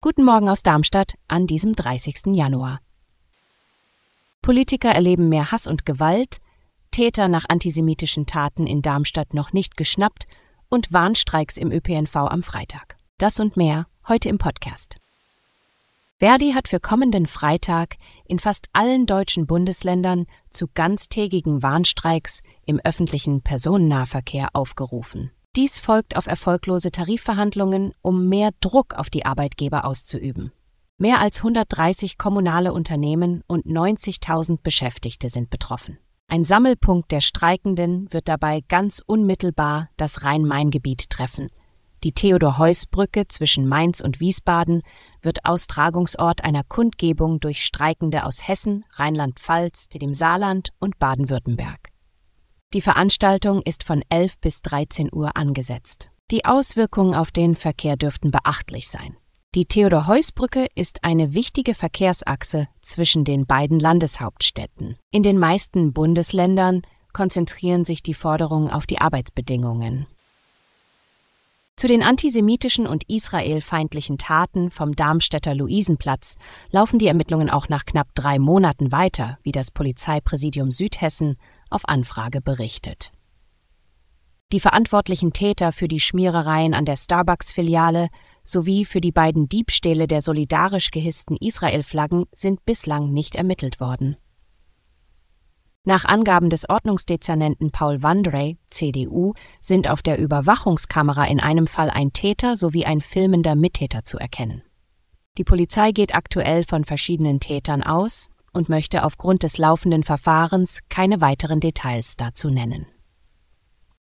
Guten Morgen aus Darmstadt an diesem 30. Januar. Politiker erleben mehr Hass und Gewalt, Täter nach antisemitischen Taten in Darmstadt noch nicht geschnappt und Warnstreiks im ÖPNV am Freitag. Das und mehr heute im Podcast. Verdi hat für kommenden Freitag in fast allen deutschen Bundesländern zu ganztägigen Warnstreiks im öffentlichen Personennahverkehr aufgerufen. Dies folgt auf erfolglose Tarifverhandlungen, um mehr Druck auf die Arbeitgeber auszuüben. Mehr als 130 kommunale Unternehmen und 90.000 Beschäftigte sind betroffen. Ein Sammelpunkt der Streikenden wird dabei ganz unmittelbar das Rhein-Main-Gebiet treffen, die Theodor-Heuss-Brücke zwischen Mainz und Wiesbaden wird Austragungsort einer Kundgebung durch Streikende aus Hessen, Rheinland-Pfalz, dem Saarland und Baden-Württemberg. Die Veranstaltung ist von 11 bis 13 Uhr angesetzt. Die Auswirkungen auf den Verkehr dürften beachtlich sein. Die Theodor-Heuss-Brücke ist eine wichtige Verkehrsachse zwischen den beiden Landeshauptstädten. In den meisten Bundesländern konzentrieren sich die Forderungen auf die Arbeitsbedingungen. Zu den antisemitischen und israelfeindlichen Taten vom Darmstädter Luisenplatz laufen die Ermittlungen auch nach knapp drei Monaten weiter, wie das Polizeipräsidium Südhessen auf Anfrage berichtet. Die verantwortlichen Täter für die Schmierereien an der Starbucks-Filiale sowie für die beiden Diebstähle der solidarisch gehissten Israel-Flaggen sind bislang nicht ermittelt worden. Nach Angaben des Ordnungsdezernenten Paul Wandrey, CDU, sind auf der Überwachungskamera in einem Fall ein Täter sowie ein filmender Mittäter zu erkennen. Die Polizei geht aktuell von verschiedenen Tätern aus und möchte aufgrund des laufenden Verfahrens keine weiteren Details dazu nennen.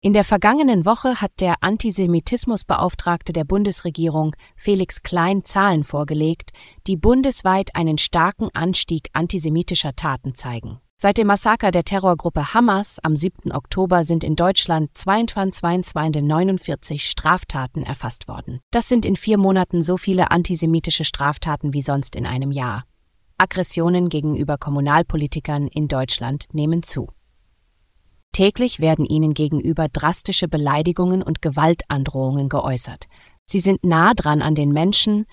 In der vergangenen Woche hat der Antisemitismusbeauftragte der Bundesregierung Felix Klein Zahlen vorgelegt, die bundesweit einen starken Anstieg antisemitischer Taten zeigen. Seit dem Massaker der Terrorgruppe Hamas am 7. Oktober sind in Deutschland 22.249 Straftaten erfasst worden. Das sind in vier Monaten so viele antisemitische Straftaten wie sonst in einem Jahr. Aggressionen gegenüber Kommunalpolitikern in Deutschland nehmen zu. Täglich werden ihnen gegenüber drastische Beleidigungen und Gewaltandrohungen geäußert. Sie sind nah dran an den Menschen,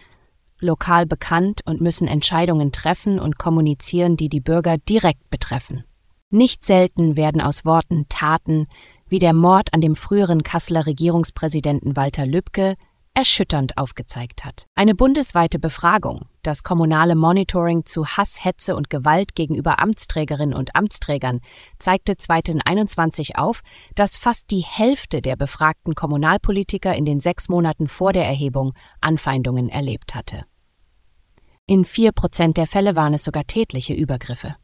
lokal bekannt und müssen Entscheidungen treffen und kommunizieren, die die Bürger direkt betreffen. Nicht selten werden aus Worten Taten, wie der Mord an dem früheren Kasseler Regierungspräsidenten Walter Lübcke, erschütternd aufgezeigt hat. Eine bundesweite Befragung, das kommunale Monitoring zu Hass, Hetze und Gewalt gegenüber Amtsträgerinnen und Amtsträgern, zeigte 2021 auf, dass fast die Hälfte der befragten Kommunalpolitiker in den sechs Monaten vor der Erhebung Anfeindungen erlebt hatte. In vier Prozent der Fälle waren es sogar tätliche Übergriffe.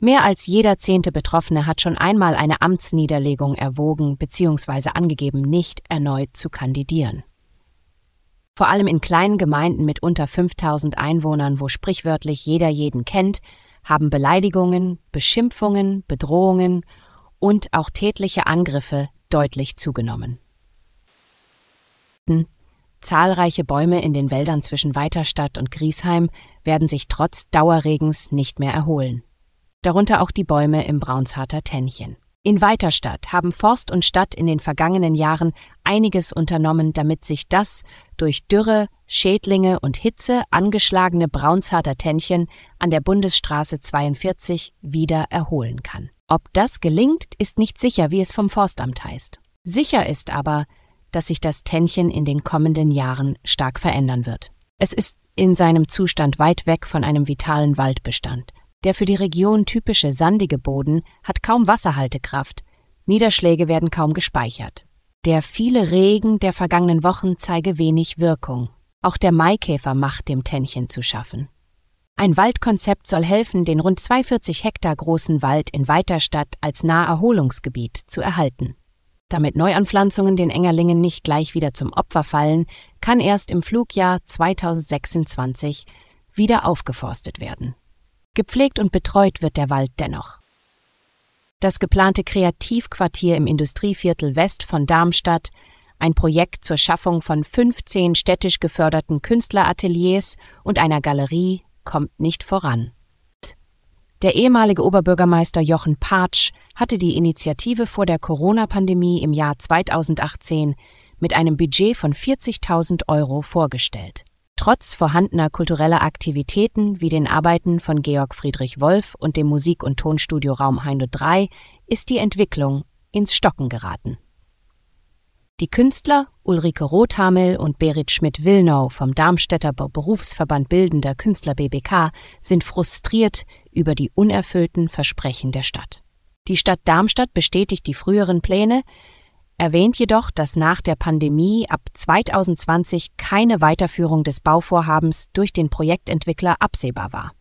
Mehr als jeder zehnte Betroffene hat schon einmal eine Amtsniederlegung erwogen bzw. angegeben, nicht erneut zu kandidieren. Vor allem in kleinen Gemeinden mit unter 5000 Einwohnern, wo sprichwörtlich jeder jeden kennt, haben Beleidigungen, Beschimpfungen, Bedrohungen und auch tätliche Angriffe deutlich zugenommen. Zahlreiche Bäume in den Wäldern zwischen Weiterstadt und Griesheim werden sich trotz Dauerregens nicht mehr erholen. Darunter auch die Bäume im Braunsharter Tännchen. In Weiterstadt haben Forst und Stadt in den vergangenen Jahren einiges unternommen, damit sich das durch Dürre, Schädlinge und Hitze angeschlagene Braunsharter Tännchen an der Bundesstraße 42 wieder erholen kann. Ob das gelingt, ist nicht sicher, wie es vom Forstamt heißt. Sicher ist aber, dass sich das Tännchen in den kommenden Jahren stark verändern wird. Es ist in seinem Zustand weit weg von einem vitalen Waldbestand. Der für die Region typische sandige Boden hat kaum Wasserhaltekraft, Niederschläge werden kaum gespeichert. Der viele Regen der vergangenen Wochen zeige wenig Wirkung. Auch der Maikäfer macht dem Tännchen zu schaffen. Ein Waldkonzept soll helfen, den rund 42 Hektar großen Wald in Weiterstadt als Naherholungsgebiet zu erhalten. Damit Neuanpflanzungen den Engerlingen nicht gleich wieder zum Opfer fallen, kann erst im Flugjahr 2026 wieder aufgeforstet werden. Gepflegt und betreut wird der Wald dennoch. Das geplante Kreativquartier im Industrieviertel West von Darmstadt, ein Projekt zur Schaffung von 15 städtisch geförderten Künstlerateliers und einer Galerie, kommt nicht voran. Der ehemalige Oberbürgermeister Jochen Patsch hatte die Initiative vor der Corona-Pandemie im Jahr 2018 mit einem Budget von 40.000 Euro vorgestellt. Trotz vorhandener kultureller Aktivitäten wie den Arbeiten von Georg Friedrich Wolf und dem Musik- und Tonstudio Raum Heino 3 ist die Entwicklung ins Stocken geraten. Die Künstler Ulrike Rothamel und Berit Schmidt-Willnau vom Darmstädter Berufsverband Bildender Künstler BBK sind frustriert über die unerfüllten Versprechen der Stadt. Die Stadt Darmstadt bestätigt die früheren Pläne, erwähnt jedoch, dass nach der Pandemie ab 2020 keine Weiterführung des Bauvorhabens durch den Projektentwickler absehbar war.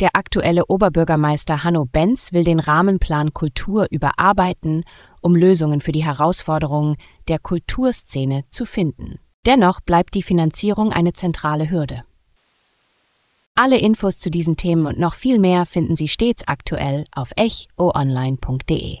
Der aktuelle Oberbürgermeister Hanno Benz will den Rahmenplan Kultur überarbeiten, um Lösungen für die Herausforderungen der Kulturszene zu finden. Dennoch bleibt die Finanzierung eine zentrale Hürde. Alle Infos zu diesen Themen und noch viel mehr finden Sie stets aktuell auf echoonline.de.